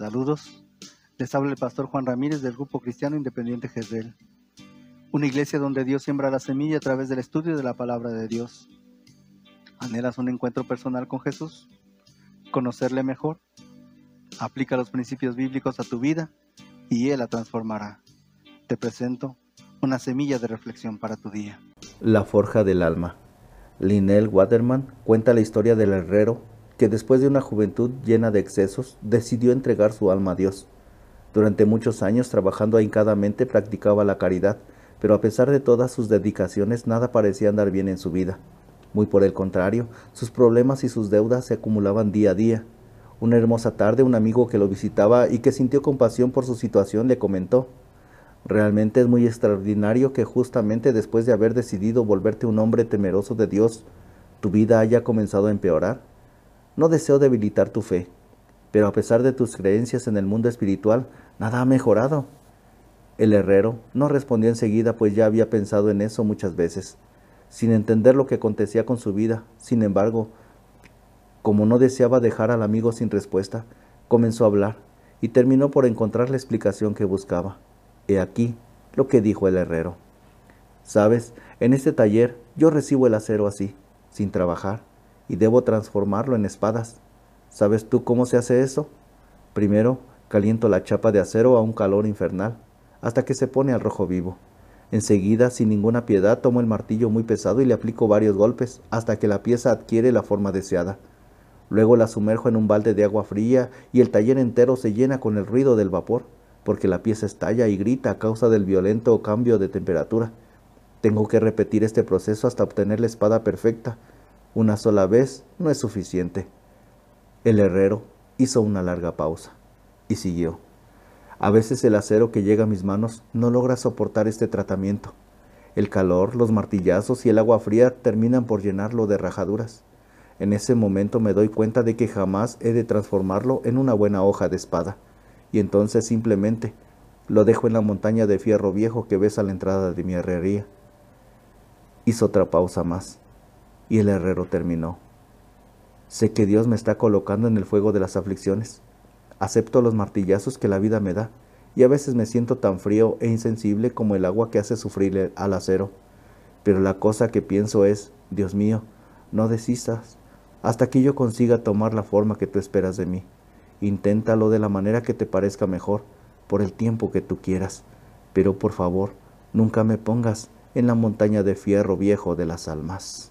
Saludos. Les habla el pastor Juan Ramírez del Grupo Cristiano Independiente Jezreel. Una iglesia donde Dios siembra la semilla a través del estudio de la palabra de Dios. ¿Anhelas un encuentro personal con Jesús? ¿Conocerle mejor? Aplica los principios bíblicos a tu vida y Él la transformará. Te presento una semilla de reflexión para tu día. La forja del alma. Linnell Waterman cuenta la historia del herrero que después de una juventud llena de excesos decidió entregar su alma a Dios. Durante muchos años trabajando ahincadamente practicaba la caridad, pero a pesar de todas sus dedicaciones nada parecía andar bien en su vida. Muy por el contrario, sus problemas y sus deudas se acumulaban día a día. Una hermosa tarde un amigo que lo visitaba y que sintió compasión por su situación le comentó, Realmente es muy extraordinario que justamente después de haber decidido volverte un hombre temeroso de Dios, tu vida haya comenzado a empeorar. No deseo debilitar tu fe, pero a pesar de tus creencias en el mundo espiritual, nada ha mejorado. El herrero no respondió enseguida, pues ya había pensado en eso muchas veces, sin entender lo que acontecía con su vida. Sin embargo, como no deseaba dejar al amigo sin respuesta, comenzó a hablar y terminó por encontrar la explicación que buscaba. He aquí lo que dijo el herrero. Sabes, en este taller yo recibo el acero así, sin trabajar, y debo transformarlo en espadas. ¿Sabes tú cómo se hace eso? Primero, caliento la chapa de acero a un calor infernal, hasta que se pone al rojo vivo. Enseguida, sin ninguna piedad, tomo el martillo muy pesado y le aplico varios golpes, hasta que la pieza adquiere la forma deseada. Luego la sumerjo en un balde de agua fría y el taller entero se llena con el ruido del vapor, porque la pieza estalla y grita a causa del violento cambio de temperatura. Tengo que repetir este proceso hasta obtener la espada perfecta, una sola vez no es suficiente. El herrero hizo una larga pausa y siguió. A veces el acero que llega a mis manos no logra soportar este tratamiento. El calor, los martillazos y el agua fría terminan por llenarlo de rajaduras. En ese momento me doy cuenta de que jamás he de transformarlo en una buena hoja de espada, y entonces simplemente lo dejo en la montaña de fierro viejo que ves a la entrada de mi herrería. Hizo otra pausa más y el herrero terminó. Sé que Dios me está colocando en el fuego de las aflicciones. Acepto los martillazos que la vida me da, y a veces me siento tan frío e insensible como el agua que hace sufrir al acero. Pero la cosa que pienso es, Dios mío, no desistas hasta que yo consiga tomar la forma que tú esperas de mí. Inténtalo de la manera que te parezca mejor, por el tiempo que tú quieras, pero por favor, nunca me pongas en la montaña de fierro viejo de las almas.